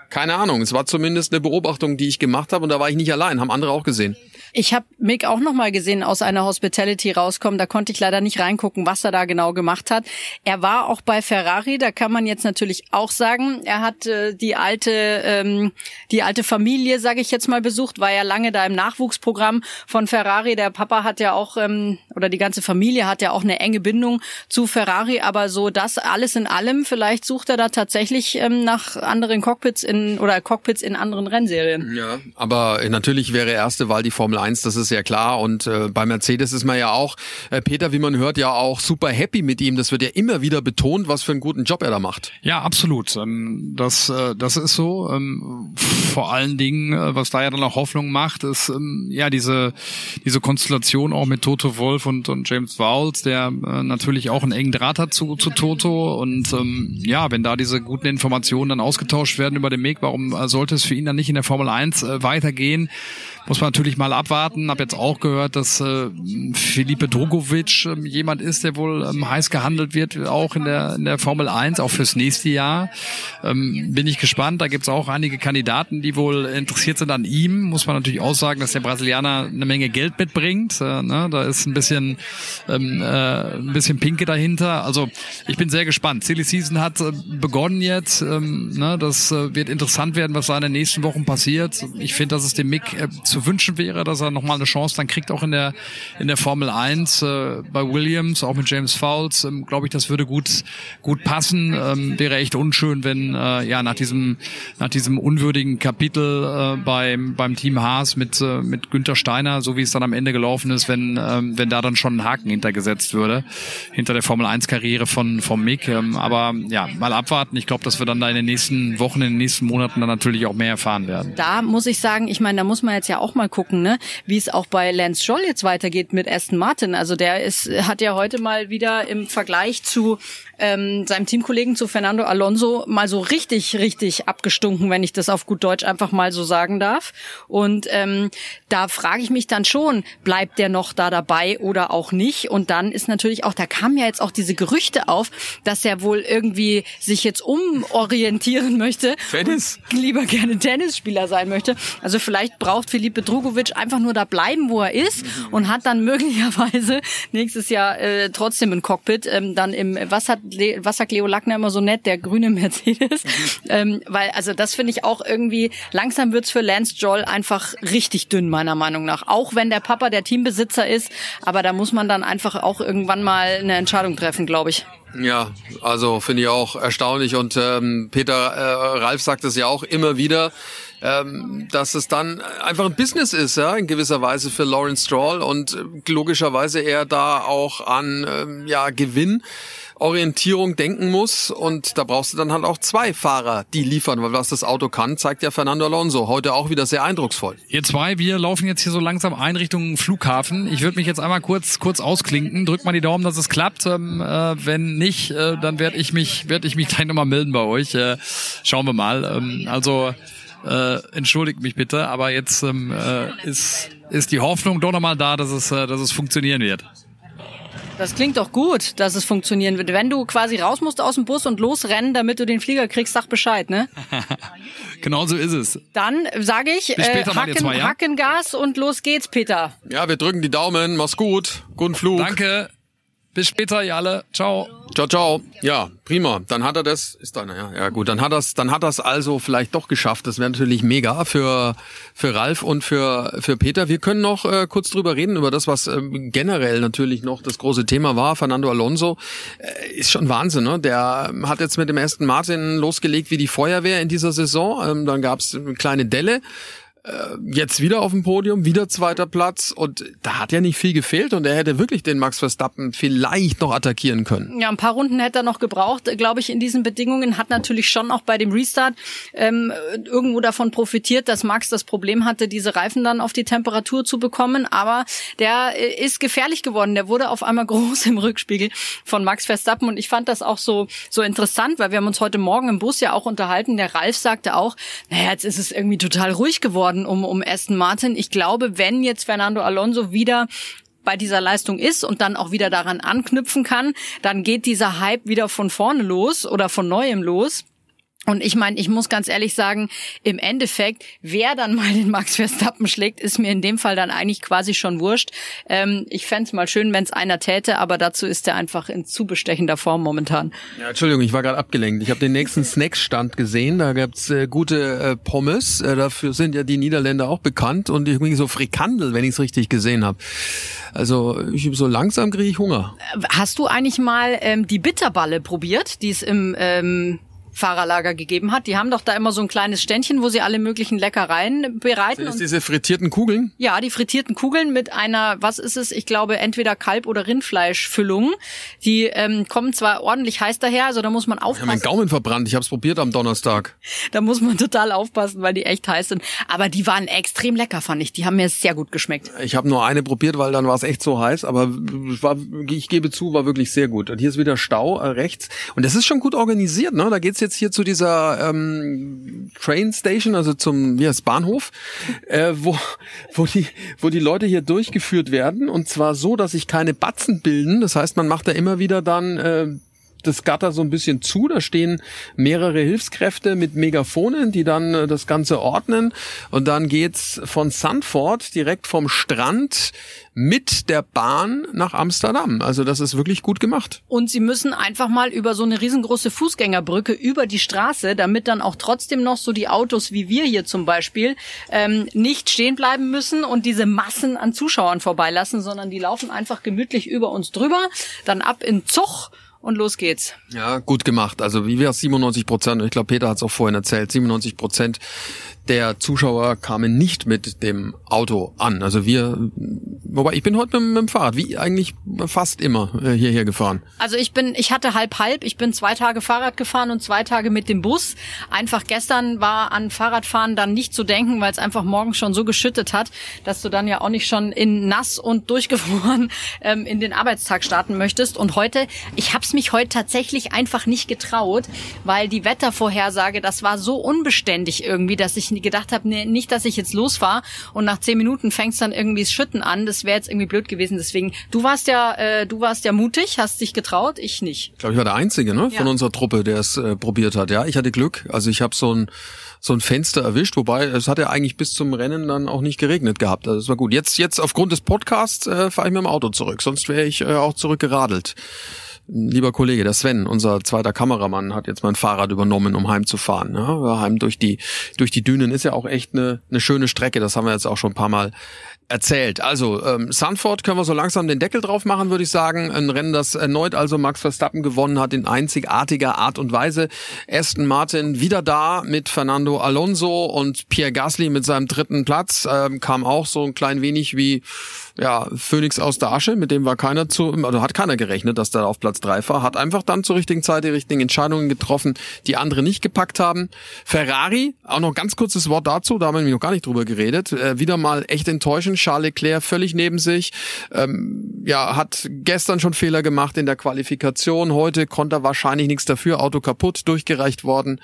keine Ahnung. Es war zumindest eine Beobachtung, die ich gemacht habe und da war ich nicht allein, haben andere auch gesehen. Ich habe Mick auch noch mal gesehen aus einer Hospitality rauskommen. Da konnte ich leider nicht reingucken, was er da genau gemacht hat. Er war auch bei Ferrari. Da kann man jetzt natürlich auch sagen, er hat äh, die alte ähm, die alte Familie, sage ich jetzt mal, besucht. War ja lange da im Nachwuchsprogramm von Ferrari. Der Papa hat ja auch ähm, oder die ganze Familie hat ja auch eine enge Bindung zu Ferrari. Aber so das alles in allem, vielleicht sucht er da tatsächlich ähm, nach anderen Cockpits in oder Cockpits in anderen Rennserien. Ja, aber natürlich wäre erste Wahl die Formel 1, das ist ja klar. Und äh, bei Mercedes ist man ja auch, äh, Peter, wie man hört, ja auch super happy mit ihm. Das wird ja immer wieder betont, was für einen guten Job er da macht. Ja, absolut. Ähm, das, äh, das ist so. Ähm, vor allen Dingen, äh, was da ja dann auch Hoffnung macht, ist ähm, ja diese, diese Konstellation auch mit Toto Wolf und, und James Vowles, der äh, natürlich auch einen engen Draht hat zu, zu Toto. Und ähm, ja, wenn da diese guten Informationen dann ausgetauscht werden über den Weg, warum äh, sollte es für ihn dann nicht in der Formel 1 äh, weitergehen? Muss man natürlich mal abwarten. Hab jetzt auch gehört, dass äh, Felipe Drogovic äh, jemand ist, der wohl ähm, heiß gehandelt wird, auch in der, in der Formel 1, auch fürs nächste Jahr. Ähm, bin ich gespannt. Da gibt's auch einige Kandidaten, die wohl interessiert sind an ihm. Muss man natürlich auch sagen, dass der Brasilianer eine Menge Geld mitbringt. Äh, ne? Da ist ein bisschen, ähm, äh, ein bisschen Pinke dahinter. Also ich bin sehr gespannt. Silly Season hat äh, begonnen jetzt. Ähm, ne? Das äh, wird interessant werden, was da in den nächsten Wochen passiert. Ich finde, dass es dem Mick äh, zu wünschen wäre, dass er nochmal eine Chance dann kriegt, auch in der, in der Formel 1 äh, bei Williams, auch mit James Fowles. Ähm, Glaube ich, das würde gut, gut passen. Ähm, wäre echt unschön, wenn äh, ja nach diesem, nach diesem unwürdigen Kapitel äh, beim, beim Team Haas mit, äh, mit Günther Steiner, so wie es dann am Ende gelaufen ist, wenn, ähm, wenn da dann schon ein Haken hintergesetzt würde, hinter der Formel 1 Karriere von, vom Mick. Ähm, aber ja, mal abwarten. Ich glaube, dass wir dann da in den nächsten Wochen, in den nächsten Monaten dann natürlich auch mehr erfahren werden. Da muss ich sagen, ich meine, da muss man jetzt ja auch mal gucken, ne, wie es auch bei Lance Stroll jetzt weitergeht mit Aston Martin. Also der ist, hat ja heute mal wieder im Vergleich zu ähm, seinem Teamkollegen zu Fernando Alonso mal so richtig, richtig abgestunken, wenn ich das auf gut Deutsch einfach mal so sagen darf. Und ähm, da frage ich mich dann schon, bleibt der noch da dabei oder auch nicht? Und dann ist natürlich auch, da kamen ja jetzt auch diese Gerüchte auf, dass er wohl irgendwie sich jetzt umorientieren möchte. Tennis? Lieber gerne Tennisspieler sein möchte. Also vielleicht braucht Felipe Drugovic einfach nur da bleiben, wo er ist und hat dann möglicherweise nächstes Jahr äh, trotzdem ein Cockpit. Ähm, dann im, was hat Le was sagt Leo Lackner immer so nett, der grüne Mercedes. Ähm, weil, also das finde ich auch irgendwie, langsam wird's für Lance Joll einfach richtig dünn, meiner Meinung nach. Auch wenn der Papa der Teambesitzer ist, aber da muss man dann einfach auch irgendwann mal eine Entscheidung treffen, glaube ich. Ja, also finde ich auch erstaunlich. Und ähm, Peter äh, Ralf sagt es ja auch immer wieder, ähm, dass es dann einfach ein Business ist, ja, in gewisser Weise für Lawrence Stroll und äh, logischerweise er da auch an ähm, ja Gewinn Orientierung denken muss und da brauchst du dann halt auch zwei Fahrer, die liefern, weil was das Auto kann, zeigt ja Fernando Alonso heute auch wieder sehr eindrucksvoll. Ihr zwei, wir laufen jetzt hier so langsam ein Richtung Flughafen. Ich würde mich jetzt einmal kurz kurz ausklinken. Drückt mal die Daumen, dass es klappt. Ähm, äh, wenn nicht, äh, dann werde ich mich werde ich mich gleich nochmal melden bei euch. Äh, schauen wir mal. Ähm, also äh, entschuldigt mich bitte, aber jetzt ähm, äh, ist ist die Hoffnung doch nochmal da, dass es äh, dass es funktionieren wird. Das klingt doch gut, dass es funktionieren wird. Wenn du quasi raus musst aus dem Bus und losrennen, damit du den Flieger kriegst, sag Bescheid, ne? genau so ist es. Dann sage ich, äh, Hacken, zwei, ja? Hackengas und los geht's, Peter. Ja, wir drücken die Daumen. Mach's gut. Guten Flug. Danke. Bis später, ihr alle. Ciao. Ciao, ciao. Ja, prima. Dann hat er das, ist deiner, ja, ja gut. Dann hat das, dann hat das also vielleicht doch geschafft. Das wäre natürlich mega für für Ralf und für für Peter. Wir können noch äh, kurz drüber reden über das, was ähm, generell natürlich noch das große Thema war. Fernando Alonso äh, ist schon Wahnsinn. Ne? Der hat jetzt mit dem ersten Martin losgelegt wie die Feuerwehr in dieser Saison. Ähm, dann gab's eine kleine Delle äh, jetzt wieder auf dem Podium, wieder zweiter Platz und da hat ja nicht viel gefehlt und er hätte wirklich den Max Verstappen vielleicht noch attackieren können. Ja, ein paar Runden hätte er noch gebraucht, glaube ich, in diesen Bedingungen. Hat natürlich schon auch bei dem Restart ähm, irgendwo davon profitiert, dass Max das Problem hatte, diese Reifen dann auf die Temperatur zu bekommen, aber der äh, ist gefährlich geworden. Der wurde auf einmal groß im Rückspiegel von Max Verstappen und ich fand das auch so so interessant, weil wir haben uns heute Morgen im Bus ja auch unterhalten. Der Ralf sagte auch, naja, jetzt ist es irgendwie total ruhig geworden worden um, um Aston Martin. Ich glaube, wenn jetzt Fernando Alonso wieder bei dieser Leistung ist und dann auch wieder daran anknüpfen kann, dann geht dieser Hype wieder von vorne los oder von neuem los. Und ich meine, ich muss ganz ehrlich sagen, im Endeffekt, wer dann mal den Max Verstappen schlägt, ist mir in dem Fall dann eigentlich quasi schon wurscht. Ähm, ich fände mal schön, wenn es einer täte, aber dazu ist er einfach in zu bestechender Form momentan. Ja, Entschuldigung, ich war gerade abgelenkt. Ich habe den nächsten Snackstand gesehen. Da gab's äh, gute äh, Pommes. Äh, dafür sind ja die Niederländer auch bekannt. Und irgendwie so Frikandel, wenn ich es richtig gesehen habe. Also ich, so langsam kriege ich Hunger. Hast du eigentlich mal ähm, die Bitterballe probiert, die es im ähm, Fahrerlager gegeben hat. Die haben doch da immer so ein kleines Ständchen, wo sie alle möglichen Leckereien bereiten. Sind diese frittierten Kugeln? Ja, die frittierten Kugeln mit einer, was ist es? Ich glaube, entweder Kalb- oder Rindfleischfüllung. Die ähm, kommen zwar ordentlich heiß daher, also da muss man aufpassen. Ich habe meinen Gaumen verbrannt. Ich habe es probiert am Donnerstag. Da muss man total aufpassen, weil die echt heiß sind. Aber die waren extrem lecker, fand ich. Die haben mir sehr gut geschmeckt. Ich habe nur eine probiert, weil dann war es echt so heiß. Aber war, ich gebe zu, war wirklich sehr gut. Und hier ist wieder Stau äh, rechts. Und das ist schon gut organisiert. Ne? Da geht's jetzt hier zu dieser ähm, Train Station, also zum wie heißt Bahnhof, äh, wo wo die wo die Leute hier durchgeführt werden und zwar so, dass sich keine Batzen bilden. Das heißt, man macht da immer wieder dann äh, das Gatter so ein bisschen zu. Da stehen mehrere Hilfskräfte mit Megafonen, die dann äh, das Ganze ordnen. Und dann geht's von Sandford direkt vom Strand mit der Bahn nach Amsterdam. Also das ist wirklich gut gemacht. Und sie müssen einfach mal über so eine riesengroße Fußgängerbrücke über die Straße, damit dann auch trotzdem noch so die Autos wie wir hier zum Beispiel ähm, nicht stehen bleiben müssen und diese Massen an Zuschauern vorbeilassen, sondern die laufen einfach gemütlich über uns drüber, dann ab in Zug und los geht's. Ja, gut gemacht. Also wie wir 97 Prozent, ich glaube Peter hat es auch vorhin erzählt, 97 Prozent der Zuschauer kamen nicht mit dem Auto an. Also wir, wobei ich bin heute mit, mit dem Fahrrad, wie eigentlich fast immer äh, hierher gefahren. Also ich bin, ich hatte halb halb, ich bin zwei Tage Fahrrad gefahren und zwei Tage mit dem Bus. Einfach gestern war an Fahrradfahren dann nicht zu denken, weil es einfach morgens schon so geschüttet hat, dass du dann ja auch nicht schon in nass und durchgefroren ähm, in den Arbeitstag starten möchtest. Und heute, ich hab's mich heute tatsächlich einfach nicht getraut, weil die Wettervorhersage, das war so unbeständig irgendwie, dass ich gedacht habe, nee, nicht, dass ich jetzt losfahre und nach zehn Minuten fängst dann irgendwie das Schütten an. Das wäre jetzt irgendwie blöd gewesen. Deswegen, du warst ja, äh, du warst ja mutig, hast dich getraut, ich nicht. Ich glaube, ich war der Einzige, ne, von Ja. unserer Truppe, der es äh, probiert hat. Ja, ich hatte Glück. Also ich habe so ein so ein Fenster erwischt, wobei es hat ja eigentlich bis zum Rennen dann auch nicht geregnet gehabt. Also das war gut. Jetzt jetzt aufgrund des Podcasts äh, fahre ich mit dem Auto zurück, sonst wäre ich äh, auch zurückgeradelt. Lieber Kollege, der Sven, unser zweiter Kameramann, hat jetzt mein Fahrrad übernommen, um heimzufahren. Ja, heim durch die durch die Dünen ist ja auch echt eine, eine schöne Strecke. Das haben wir jetzt auch schon ein paar Mal erzählt. Also ähm, Sanford können wir so langsam den Deckel drauf machen, würde ich sagen. Ein Rennen, das erneut also Max Verstappen gewonnen hat in einzigartiger Art und Weise. Aston Martin wieder da mit Fernando Alonso und Pierre Gasly mit seinem dritten Platz ähm, kam auch so ein klein wenig wie ja Phoenix aus der Asche. Mit dem war keiner zu, also hat keiner gerechnet, dass der auf Platz drei war. Hat einfach dann zur richtigen Zeit die richtigen Entscheidungen getroffen, die andere nicht gepackt haben. Ferrari, auch noch ganz kurzes Wort dazu, da haben wir noch gar nicht drüber geredet. Äh, wieder mal echt enttäuschend. Charles Leclerc völlig neben sich. Ähm, ja, hat gestern schon Fehler gemacht in der Qualifikation. Heute konnte er wahrscheinlich nichts dafür. Auto kaputt, durchgereicht worden.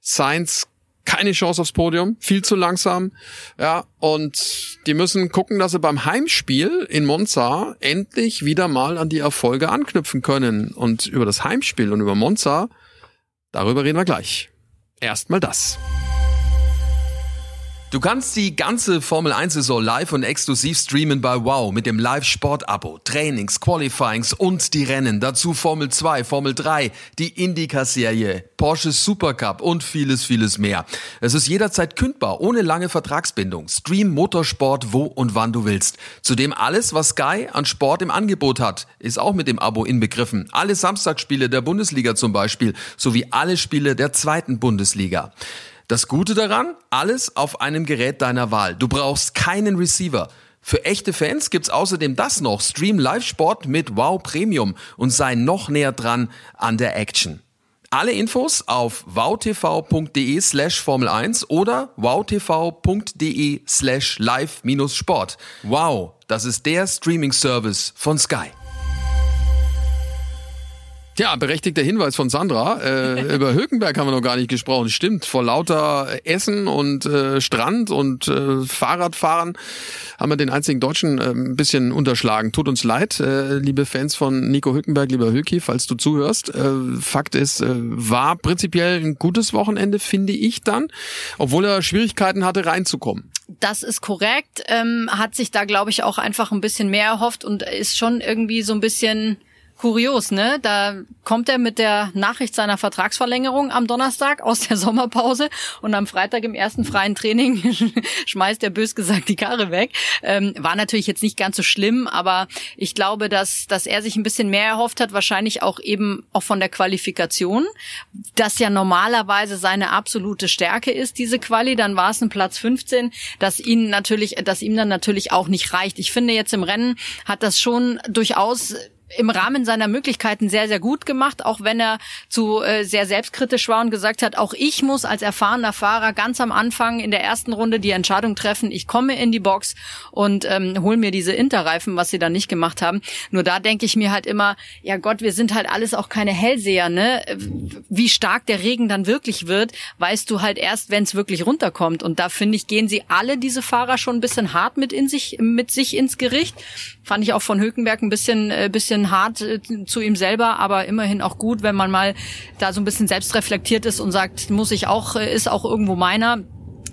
Sainz keine Chance aufs Podium, viel zu langsam. Ja, und die müssen gucken, dass sie beim Heimspiel in Monza endlich wieder mal an die Erfolge anknüpfen können. Und über das Heimspiel und über Monza, darüber reden wir gleich. Erstmal das. Du kannst die ganze Formel 1 Saison live und exklusiv streamen bei Wow mit dem Live-Sport-Abo. Trainings, Qualifyings und die Rennen. Dazu Formel 2, Formel 3, die Indycar-Serie, Porsche Supercup und vieles, vieles mehr. Es ist jederzeit kündbar, ohne lange Vertragsbindung. Stream Motorsport wo und wann du willst. Zudem alles, was Sky an Sport im Angebot hat, ist auch mit dem Abo inbegriffen. Alle Samstagsspiele der Bundesliga zum Beispiel, sowie alle Spiele der zweiten Bundesliga. Das Gute daran, alles auf einem Gerät deiner Wahl. Du brauchst keinen Receiver. Für echte Fans gibt's außerdem das noch. Stream Live-Sport mit Wow Premium und sei noch näher dran an der Action. Alle Infos auf wowtv.de slash Formel 1 oder wowtv.de slash live-sport. Wow, das ist der Streaming-Service von Sky. Ja, berechtigter Hinweis von Sandra. Äh, über Hülkenberg haben wir noch gar nicht gesprochen. Stimmt, vor lauter Essen und äh, Strand und äh, Fahrradfahren haben wir den einzigen Deutschen äh, ein bisschen unterschlagen. Tut uns leid, äh, liebe Fans von Nico Hülkenberg, lieber Hülki, falls du zuhörst. Äh, Fakt ist, äh, war prinzipiell ein gutes Wochenende, finde ich dann, obwohl er Schwierigkeiten hatte, reinzukommen. Das ist korrekt. Ähm, hat sich da, glaube ich, auch einfach ein bisschen mehr erhofft und ist schon irgendwie so ein bisschen kurios, ne? Da kommt er mit der Nachricht seiner Vertragsverlängerung am Donnerstag aus der Sommerpause und am Freitag im ersten freien Training schmeißt er bös gesagt die Karre weg. Ähm, war natürlich jetzt nicht ganz so schlimm, aber ich glaube, dass, dass er sich ein bisschen mehr erhofft hat, wahrscheinlich auch eben auch von der Qualifikation, das ja normalerweise seine absolute Stärke ist, diese Quali, dann war es ein Platz 15, dass ihn natürlich, dass ihm dann natürlich auch nicht reicht. Ich finde jetzt im Rennen hat das schon durchaus im Rahmen seiner Möglichkeiten sehr, sehr gut gemacht, auch wenn er zu äh, sehr selbstkritisch war und gesagt hat, auch ich muss als erfahrener Fahrer ganz am Anfang in der ersten Runde die Entscheidung treffen, ich komme in die Box und ähm, hol mir diese Interreifen, was sie dann nicht gemacht haben. Nur da denke ich mir halt immer, ja Gott, wir sind halt alles auch keine Hellseher, ne? Wie stark der Regen dann wirklich wird, weißt du halt erst, wenn es wirklich runterkommt. Und da finde ich, gehen sie alle diese Fahrer schon ein bisschen hart mit in sich, mit sich ins Gericht. Fand ich auch von Hökenberg ein bisschen, äh, bisschen hart äh, zu ihm selber, aber immerhin auch gut, wenn man mal da so ein bisschen selbst reflektiert ist und sagt, muss ich auch, äh, ist auch irgendwo meiner.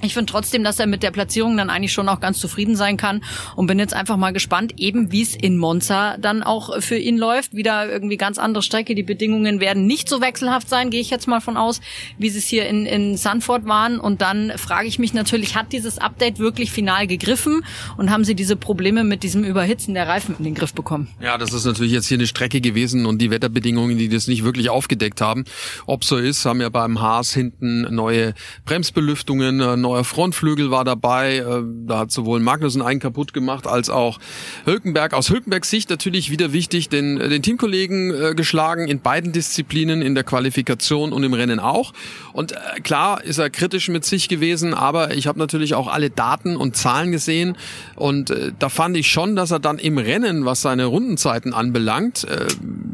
Ich finde trotzdem, dass er mit der Platzierung dann eigentlich schon auch ganz zufrieden sein kann und bin jetzt einfach mal gespannt, eben wie es in Monza dann auch für ihn läuft. Wieder irgendwie ganz andere Strecke. Die Bedingungen werden nicht so wechselhaft sein, gehe ich jetzt mal von aus, wie sie es hier in, in Sanford waren. Und dann frage ich mich natürlich, hat dieses Update wirklich final gegriffen und haben sie diese Probleme mit diesem Überhitzen der Reifen in den Griff bekommen? Ja, das ist natürlich jetzt hier eine Strecke gewesen und die Wetterbedingungen, die das nicht wirklich aufgedeckt haben. Ob so ist, haben ja beim Haas hinten neue Bremsbelüftungen, neuer Frontflügel war dabei. Äh, da hat sowohl Magnussen einen kaputt gemacht als auch Hülkenberg. Aus Hülkenbergs Sicht natürlich wieder wichtig, den, äh, den Teamkollegen äh, geschlagen in beiden Disziplinen, in der Qualifikation und im Rennen auch. Und klar ist er kritisch mit sich gewesen, aber ich habe natürlich auch alle Daten und Zahlen gesehen und da fand ich schon, dass er dann im Rennen, was seine Rundenzeiten anbelangt,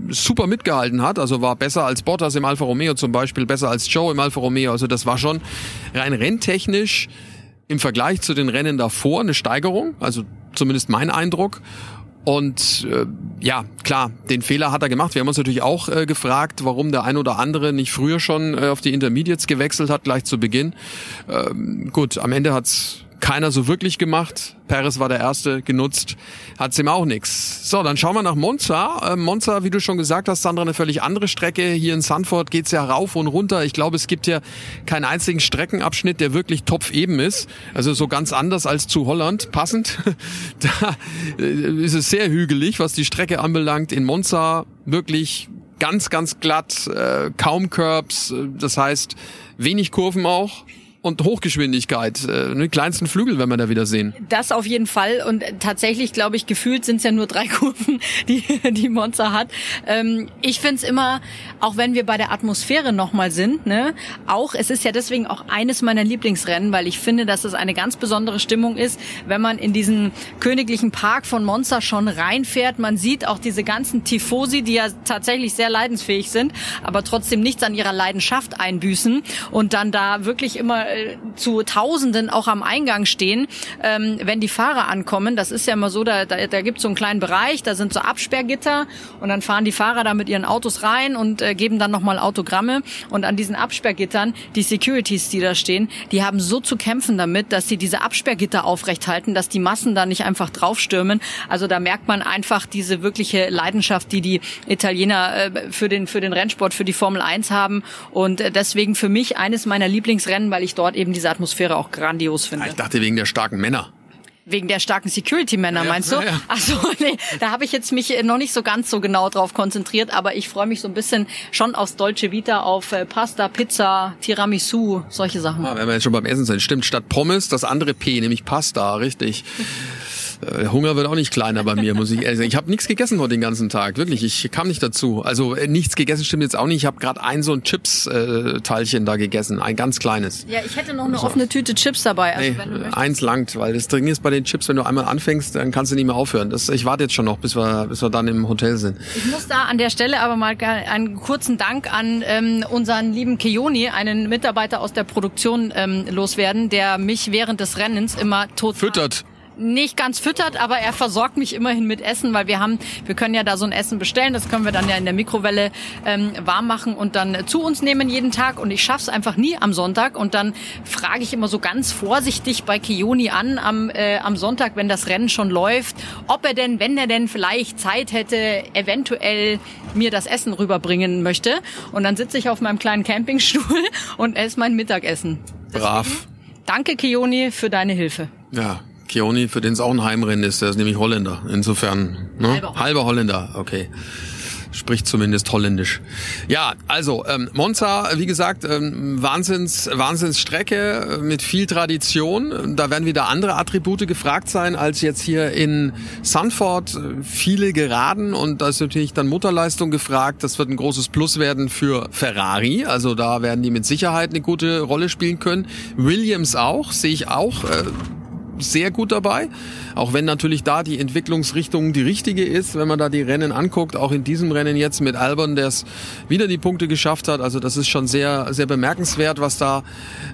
super mitgehalten hat. Also war besser als Bottas im Alfa Romeo zum Beispiel, besser als Joe im Alfa Romeo. Also das war schon rein renntechnisch technisch im Vergleich zu den Rennen davor eine Steigerung, also zumindest mein Eindruck. Und äh, ja, klar, den Fehler hat er gemacht. Wir haben uns natürlich auch äh, gefragt, warum der ein oder andere nicht früher schon äh, auf die Intermediates gewechselt hat, gleich zu Beginn. Ähm, gut, am Ende hat's keiner so wirklich gemacht. Perez war der Erste, genutzt, hat's ihm auch nix. So, dann schauen wir nach Monza. Äh, Monza, wie du schon gesagt hast, Sandra, eine völlig andere Strecke. Hier in Sanford geht's ja rauf und runter. Ich glaube, es gibt ja keinen einzigen Streckenabschnitt, der wirklich topfeben ist. Also so ganz anders als zu Holland, passend. da äh, ist es sehr hügelig, was die Strecke anbelangt. In Monza wirklich ganz, ganz glatt, äh, kaum Curbs, das heißt wenig Kurven auch und Hochgeschwindigkeit. Äh, die kleinsten Flügel werden wir da wieder sehen. Das auf jeden Fall. Und tatsächlich, glaube ich, gefühlt sind es ja nur drei Kurven, die die Monza hat. Ähm, ich finde es immer, auch wenn wir bei der Atmosphäre nochmal sind, ne, auch, es ist ja deswegen auch eines meiner Lieblingsrennen, weil ich finde, dass es eine ganz besondere Stimmung ist, wenn man in diesen königlichen Park von Monza schon reinfährt. Man sieht auch diese ganzen Tifosi, die ja tatsächlich sehr leidensfähig sind, aber trotzdem nichts an ihrer Leidenschaft einbüßen und dann da wirklich immer zu Tausenden auch am Eingang stehen, ähm, wenn die Fahrer ankommen. Das ist ja immer so, da, da, da gibt es so einen kleinen Bereich, da sind so Absperrgitter und dann fahren die Fahrer da mit ihren Autos rein und äh, geben dann nochmal Autogramme. Und an diesen Absperrgittern, die Securities, die da stehen, die haben so zu kämpfen damit, dass sie diese Absperrgitter aufrecht halten, dass die Massen da nicht einfach draufstürmen. Also da merkt man einfach diese wirkliche Leidenschaft, die die Italiener äh, für, den, für den Rennsport, für die Formel 1 haben. Und äh, deswegen für mich eines meiner Lieblingsrennen, weil ich dort dort eben diese Atmosphäre auch grandios finde. Ich dachte wegen der starken Männer. Wegen der starken Security-Männer, ja, meinst du? Ja, ja. Ach so, nee, da habe ich jetzt mich noch nicht so ganz so genau drauf konzentriert, aber ich freue mich so ein bisschen schon aufs Dolce Vita, auf äh, Pasta, Pizza, Tiramisu, solche Sachen. Ah, wenn wir jetzt schon beim Essen sind, stimmt, statt Pommes das andere P, nämlich Pasta, richtig. Äh, Hunger wird auch nicht kleiner bei mir, muss ich ehrlich sagen. Ich habe nichts gegessen heute den ganzen Tag, wirklich. Ich kam nicht dazu. Also äh, nichts gegessen stimmt jetzt auch nicht. Ich habe gerade ein so ein Chips-Teilchen da gegessen, ein ganz kleines. Ja, ich hätte noch eine offene Tüte Chips dabei. Also Nee, eins langt, weil das Ding ist bei den Chips, wenn du einmal anfängst, dann kannst du nicht mehr aufhören. Das, ich warte jetzt schon noch, bis wir, bis wir dann im Hotel sind. Ich muss da an der Stelle aber mal einen kurzen Dank an ähm, unseren lieben Keoni, einen Mitarbeiter aus der Produktion, ähm, loswerden, der mich während des Rennens immer total Füttert. Nicht ganz füttert, aber er versorgt mich immerhin mit Essen, weil wir haben, wir können ja da so ein Essen bestellen, das können wir dann ja in der Mikrowelle ähm, warm machen und dann zu uns nehmen jeden Tag und ich schaff's einfach nie am Sonntag und dann frage ich immer so ganz vorsichtig bei Kioni an am, äh, am Sonntag, wenn das Rennen schon läuft, ob er denn, wenn er denn vielleicht Zeit hätte, eventuell mir das Essen rüberbringen möchte und dann sitze ich auf meinem kleinen Campingstuhl und esse mein Mittagessen. Brav. Danke Kioni für deine Hilfe. Ja, Kioni, für den es auch ein Heimrennen ist, der ist nämlich Holländer. Insofern, ne? Halber Halber Holländer, okay. Spricht zumindest Holländisch. Ja, also ähm, Monza, wie gesagt, ähm, Wahnsinns, Wahnsinnsstrecke äh, mit viel Tradition. Da werden wieder andere Attribute gefragt sein als jetzt hier in Sanford. Viele Geraden und da ist natürlich dann Mutterleistung gefragt. Das wird ein großes Plus werden für Ferrari. Also da werden die mit Sicherheit eine gute Rolle spielen können. Williams auch, sehe ich auch. Äh, sehr gut dabei. Auch wenn natürlich da die Entwicklungsrichtung die richtige ist, wenn man da die Rennen anguckt, auch in diesem Rennen jetzt mit Albon, der es wieder die Punkte geschafft hat. Also das ist schon sehr, sehr bemerkenswert, was da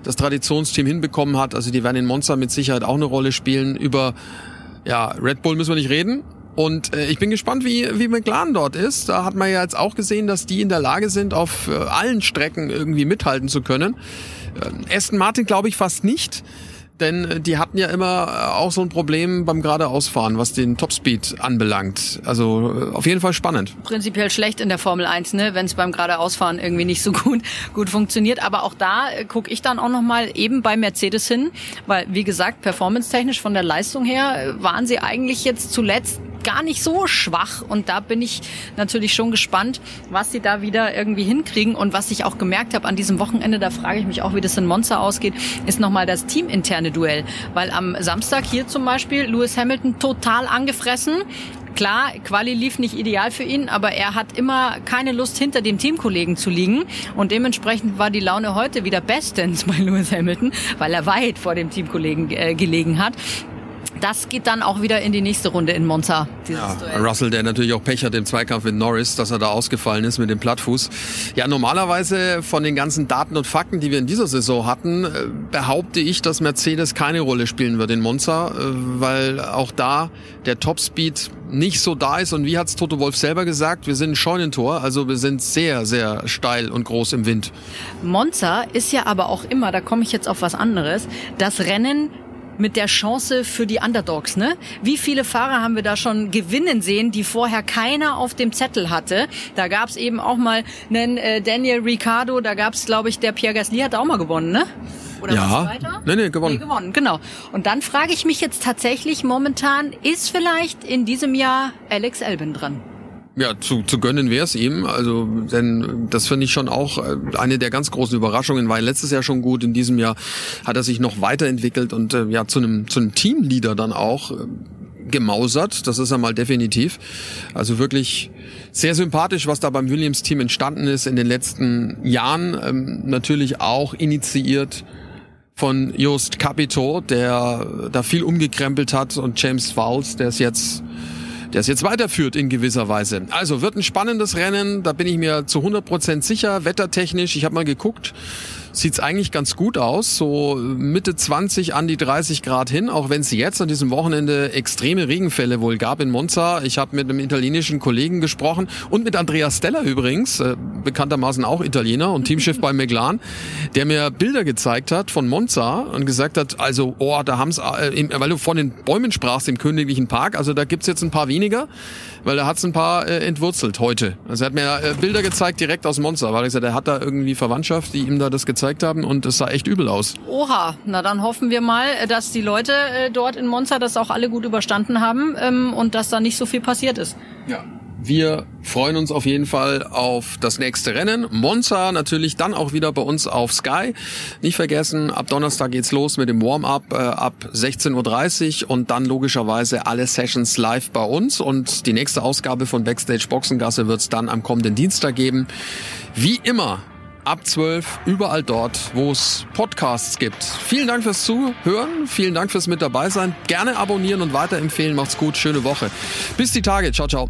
das Traditionsteam hinbekommen hat. Also die werden in Monza mit Sicherheit auch eine Rolle spielen. Über ja, Red Bull müssen wir nicht reden. Und äh, ich bin gespannt, wie, wie McLaren dort ist. Da hat man ja jetzt auch gesehen, dass die in der Lage sind, auf äh, allen Strecken irgendwie mithalten zu können. Äh, Aston Martin glaube ich fast nicht. Denn äh, die hatten ja immer äh, auch so ein Problem beim geradeausfahren, was den Topspeed anbelangt. Also äh, auf jeden Fall spannend. prinzipiell schlecht in der Formel 1, ne, wenn es beim geradeausfahren irgendwie nicht so gut gut funktioniert. Aber auch da äh, gucke ich dann auch noch mal eben bei Mercedes hin, weil wie gesagt performance-technisch von der Leistung her waren sie eigentlich jetzt zuletzt gar nicht so schwach und da bin ich natürlich schon gespannt, was sie da wieder irgendwie hinkriegen und was ich auch gemerkt habe an diesem Wochenende, da frage ich mich auch, wie das in Monza ausgeht, ist nochmal das teaminterne Duell, weil am Samstag hier zum Beispiel Lewis Hamilton total angefressen, Klar, Quali lief nicht ideal für ihn, aber er hat immer keine Lust, hinter dem Teamkollegen zu liegen. Und dementsprechend war die Laune heute wieder bestens bei Lewis Hamilton, weil er weit vor dem Teamkollegen äh, gelegen hat. Das geht dann auch wieder in die nächste Runde in Monza. Ja. Russell, der natürlich auch Pech hat im Zweikampf mit Norris, dass er da ausgefallen ist mit dem Plattfuß. Ja, normalerweise von den ganzen Daten und Fakten, die wir in dieser Saison hatten, äh, behaupte ich, dass Mercedes keine Rolle spielen wird in Monza, äh, weil auch da der Topspeed nicht so da ist. Und wie hat's Toto Wolf selber gesagt, wir sind ein Scheunentor, also wir sind sehr, sehr steil und groß im Wind. Monza ist ja aber auch immer, da komme ich jetzt auf was anderes, das Rennen mit der Chance für die Underdogs, ne? Wie viele Fahrer haben wir da schon gewinnen sehen, die vorher keiner auf dem Zettel hatte? Da gab's eben auch mal einen äh, Daniel Ricciardo, da gab's, glaube ich, der Pierre Gasly hat auch mal gewonnen, ne? Oder Ja. Nee, nee, gewonnen. Nee, gewonnen, genau. Und dann frage ich mich jetzt tatsächlich momentan, ist vielleicht in diesem Jahr Alex Albin dran? Ja, zu, zu gönnen wäre es ihm. Also, denn das finde ich schon auch äh, eine der ganz großen Überraschungen. War letztes Jahr schon gut. In diesem Jahr hat er sich noch weiterentwickelt und äh, ja zu einem zu einem Teamleader dann auch äh, gemausert. Das ist er mal definitiv. Also wirklich sehr sympathisch, was da beim Williams-Team entstanden ist in den letzten Jahren. Ähm, natürlich auch initiiert von Just Capito, der da viel umgekrempelt hat und James Fowles, der es jetzt der es jetzt weiterführt in gewisser Weise. Also wird ein spannendes Rennen, da bin ich mir zu 100% sicher, wettertechnisch, ich habe mal geguckt, sieht's eigentlich ganz gut aus, so Mitte 20 an die 30 Grad hin, auch wenn es jetzt an diesem Wochenende extreme Regenfälle wohl gab in Monza. Ich habe mit einem italienischen Kollegen gesprochen und mit Andrea Stella übrigens, äh, bekanntermaßen auch Italiener und Teamchef bei McLaren, der mir Bilder gezeigt hat von Monza und gesagt hat, also, oh, da haben's, äh, weil du von den Bäumen sprachst im Königlichen Park, also da gibt's jetzt ein paar weniger, weil da hat's ein paar äh, entwurzelt heute. Also er hat mir äh, Bilder gezeigt direkt aus Monza, weil er gesagt, er hat da irgendwie Verwandtschaft, die ihm da das gezeigt haben und es sah echt übel aus. Oha, na dann hoffen wir mal, äh, dass die Leute äh, dort in Monza das auch alle gut überstanden haben ähm, und dass da nicht so viel passiert ist. Ja. Wir freuen uns auf jeden Fall auf das nächste Rennen. Monza natürlich dann auch wieder bei uns auf Sky. Nicht vergessen, ab Donnerstag geht's los mit dem Warm-up äh, ab 16.30 Uhr und dann logischerweise alle Sessions live bei uns. Und die nächste Ausgabe von Backstage Boxengasse wird's dann am kommenden Dienstag geben. Wie immer ab 12 überall dort, wo es Podcasts gibt. Vielen Dank fürs Zuhören, vielen Dank fürs mit dabei sein. Gerne abonnieren und weiterempfehlen. Macht's gut, schöne Woche. Bis die Tage. Ciao, ciao.